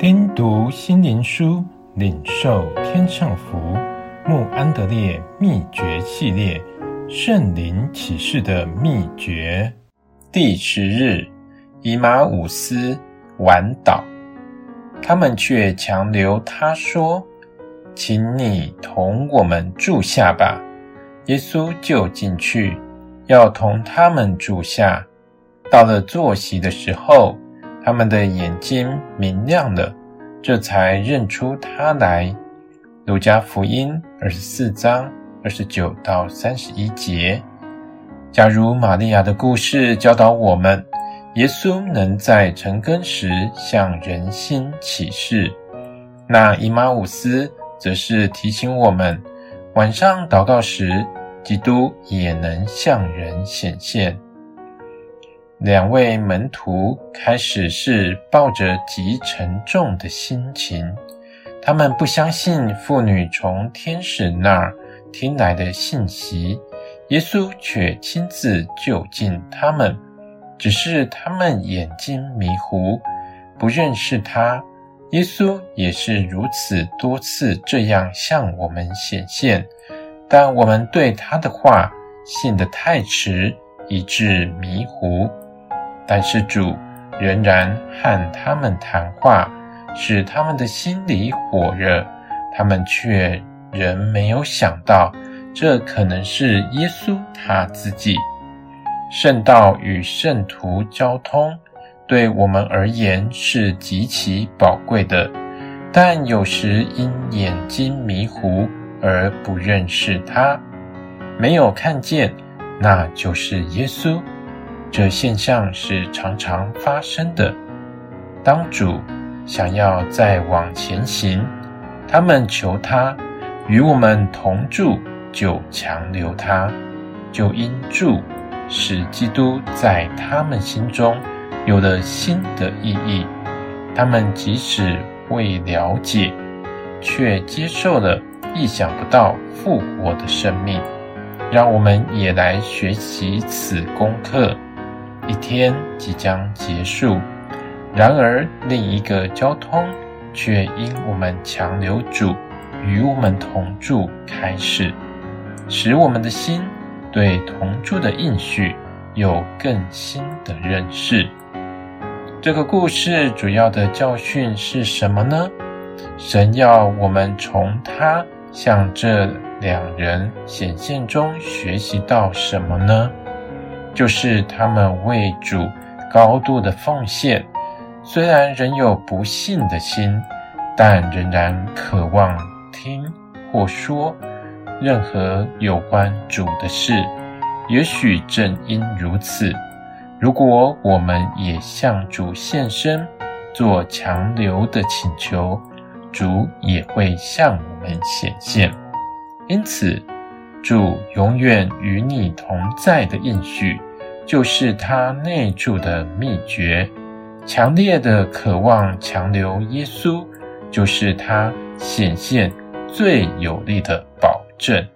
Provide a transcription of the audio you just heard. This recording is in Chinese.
听读心灵书，领受天上福。穆安德烈秘诀系列：圣灵启示的秘诀。第十日，以马五斯晚岛，他们却强留他说：“请你同我们住下吧。”耶稣就进去，要同他们住下。到了坐席的时候，他们的眼睛明亮了，这才认出他来。路加福音二十四章二十九到三十一节。假如玛利亚的故事教导我们，耶稣能在晨更时向人心启示，那以马五斯则是提醒我们，晚上祷告时，基督也能向人显现。两位门徒开始是抱着极沉重的心情，他们不相信妇女从天使那儿听来的信息，耶稣却亲自就近他们，只是他们眼睛迷糊，不认识他。耶稣也是如此多次这样向我们显现，但我们对他的话信得太迟，以致迷糊。但是主仍然和他们谈话，使他们的心里火热。他们却仍没有想到，这可能是耶稣他自己。圣道与圣徒交通，对我们而言是极其宝贵的，但有时因眼睛迷糊而不认识他，没有看见，那就是耶稣。这现象是常常发生的。当主想要再往前行，他们求他与我们同住，就强留他，就因住使基督在他们心中有了新的意义。他们即使未了解，却接受了意想不到复活的生命。让我们也来学习此功课。一天即将结束，然而另一个交通却因我们强留主与我们同住开始，使我们的心对同住的应许有更新的认识。这个故事主要的教训是什么呢？神要我们从他向这两人显现中学习到什么呢？就是他们为主高度的奉献，虽然仍有不信的心，但仍然渴望听或说任何有关主的事。也许正因如此，如果我们也向主献身，做强留的请求，主也会向我们显现。因此，主永远与你同在的应许，就是他内住的秘诀。强烈的渴望强留耶稣，就是他显现最有力的保证。